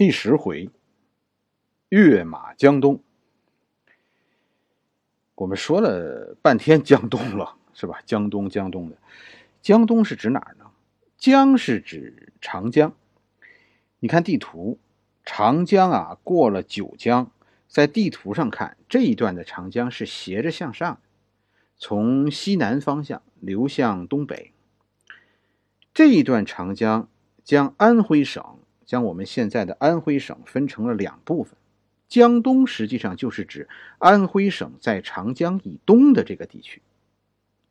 第十回，跃马江东。我们说了半天江东了，是吧？江东，江东的，江东是指哪儿呢？江是指长江。你看地图，长江啊，过了九江，在地图上看，这一段的长江是斜着向上，从西南方向流向东北。这一段长江将安徽省。将我们现在的安徽省分成了两部分，江东实际上就是指安徽省在长江以东的这个地区。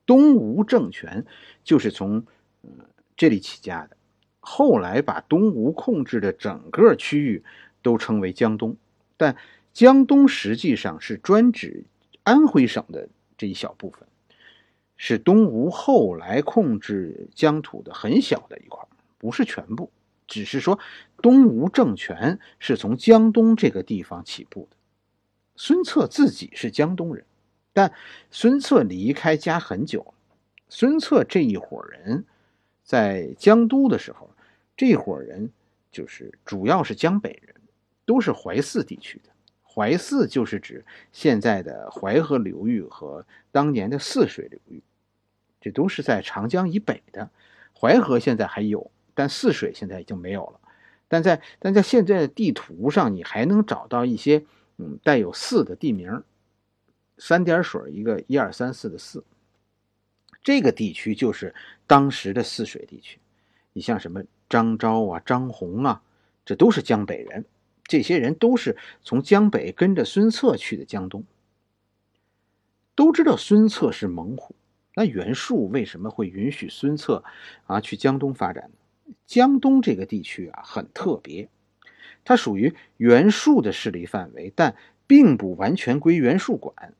东吴政权就是从呃这里起家的，后来把东吴控制的整个区域都称为江东，但江东实际上是专指安徽省的这一小部分，是东吴后来控制疆土的很小的一块，不是全部。只是说，东吴政权是从江东这个地方起步的。孙策自己是江东人，但孙策离开家很久了。孙策这一伙人，在江都的时候，这伙人就是主要是江北人，都是淮泗地区的。淮泗就是指现在的淮河流域和当年的泗水流域，这都是在长江以北的。淮河现在还有。但泗水现在已经没有了，但在但在现在的地图上，你还能找到一些嗯带有“泗”的地名，三点水一个一二三四的“泗”，这个地区就是当时的泗水地区。你像什么张昭啊、张宏啊，这都是江北人，这些人都是从江北跟着孙策去的江东。都知道孙策是猛虎，那袁术为什么会允许孙策啊去江东发展呢？江东这个地区啊，很特别，它属于袁术的势力范围，但并不完全归袁术管。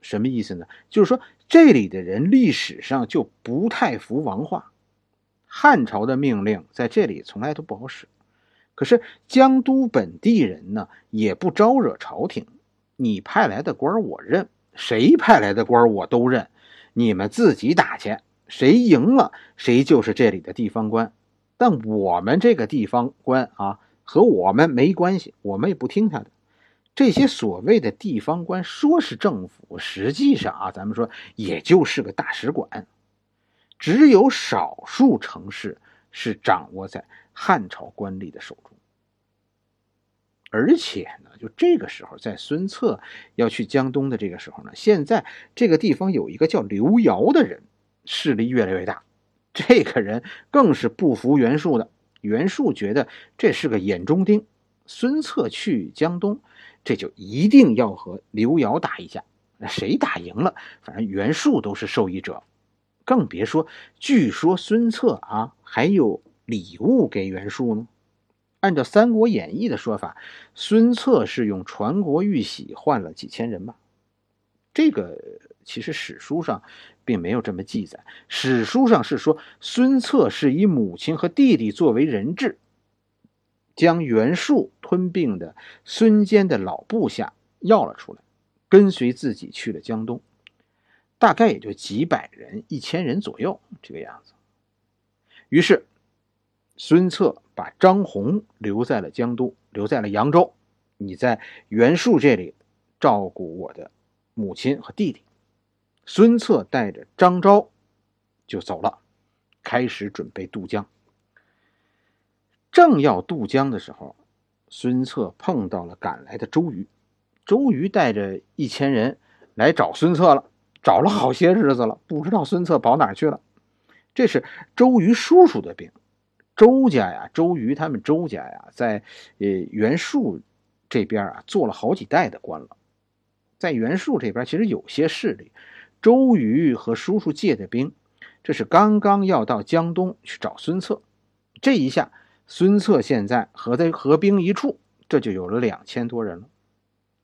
什么意思呢？就是说这里的人历史上就不太服王化，汉朝的命令在这里从来都不好使。可是江都本地人呢，也不招惹朝廷，你派来的官我认，谁派来的官我都认，你们自己打去，谁赢了谁就是这里的地方官。但我们这个地方官啊，和我们没关系，我们也不听他的。这些所谓的地方官说是政府，实际上啊，咱们说也就是个大使馆。只有少数城市是掌握在汉朝官吏的手中。而且呢，就这个时候，在孙策要去江东的这个时候呢，现在这个地方有一个叫刘繇的人，势力越来越大。这个人更是不服袁术的，袁术觉得这是个眼中钉。孙策去江东，这就一定要和刘繇打一架。谁打赢了，反正袁术都是受益者。更别说，据说孙策啊还有礼物给袁术呢。按照《三国演义》的说法，孙策是用传国玉玺换了几千人马。这个其实史书上。并没有这么记载。史书上是说，孙策是以母亲和弟弟作为人质，将袁术吞并的孙坚的老部下要了出来，跟随自己去了江东，大概也就几百人、一千人左右这个样子。于是，孙策把张宏留在了江都，留在了扬州。你在袁术这里照顾我的母亲和弟弟。孙策带着张昭就走了，开始准备渡江。正要渡江的时候，孙策碰到了赶来的周瑜。周瑜带着一千人来找孙策了，找了好些日子了，不知道孙策跑哪去了。这是周瑜叔叔的兵。周家呀，周瑜他们周家呀，在呃袁术这边啊做了好几代的官了，在袁术这边其实有些势力。周瑜和叔叔借的兵，这是刚刚要到江东去找孙策。这一下，孙策现在和在合兵一处，这就有了两千多人了。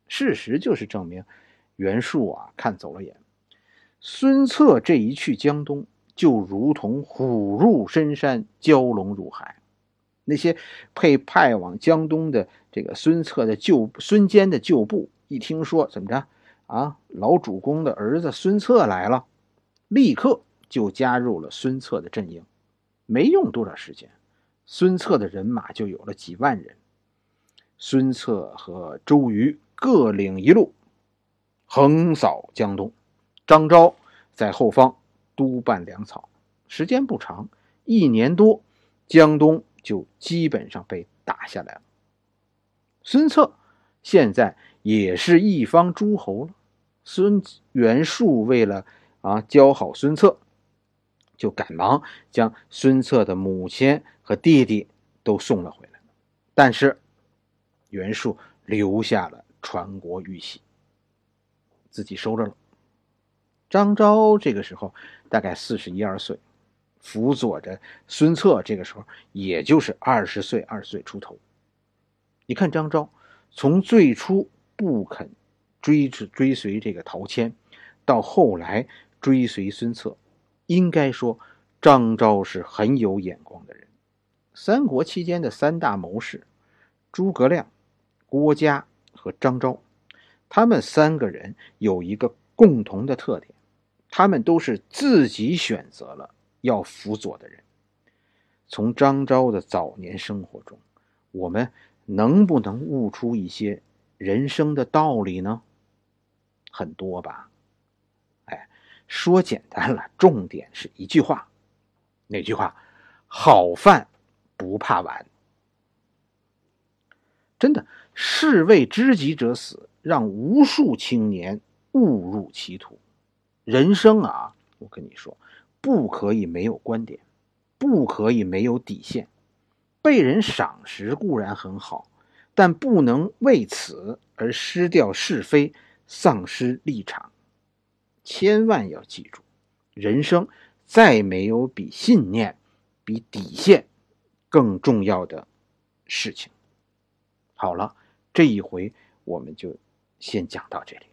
事实就是证明，袁术啊看走了眼。孙策这一去江东，就如同虎入深山，蛟龙入海。那些被派往江东的这个孙策的旧孙坚的旧部，一听说怎么着？啊，老主公的儿子孙策来了，立刻就加入了孙策的阵营。没用多少时间，孙策的人马就有了几万人。孙策和周瑜各领一路，横扫江东。张昭在后方督办粮草。时间不长，一年多，江东就基本上被打下来了。孙策现在也是一方诸侯了。孙袁术为了啊教好孙策，就赶忙将孙策的母亲和弟弟都送了回来。但是袁术留下了传国玉玺，自己收着了。张昭这个时候大概四十一二岁，辅佐着孙策，这个时候也就是二十岁二十岁出头。你看张昭从最初不肯。追追随这个陶谦，到后来追随孙策，应该说张昭是很有眼光的人。三国期间的三大谋士诸葛亮、郭嘉和张昭，他们三个人有一个共同的特点，他们都是自己选择了要辅佐的人。从张昭的早年生活中，我们能不能悟出一些人生的道理呢？很多吧，哎，说简单了，重点是一句话，哪句话？好饭不怕晚。真的，士为知己者死，让无数青年误入歧途。人生啊，我跟你说，不可以没有观点，不可以没有底线。被人赏识固然很好，但不能为此而失掉是非。丧失立场，千万要记住，人生再没有比信念、比底线更重要的事情。好了，这一回我们就先讲到这里。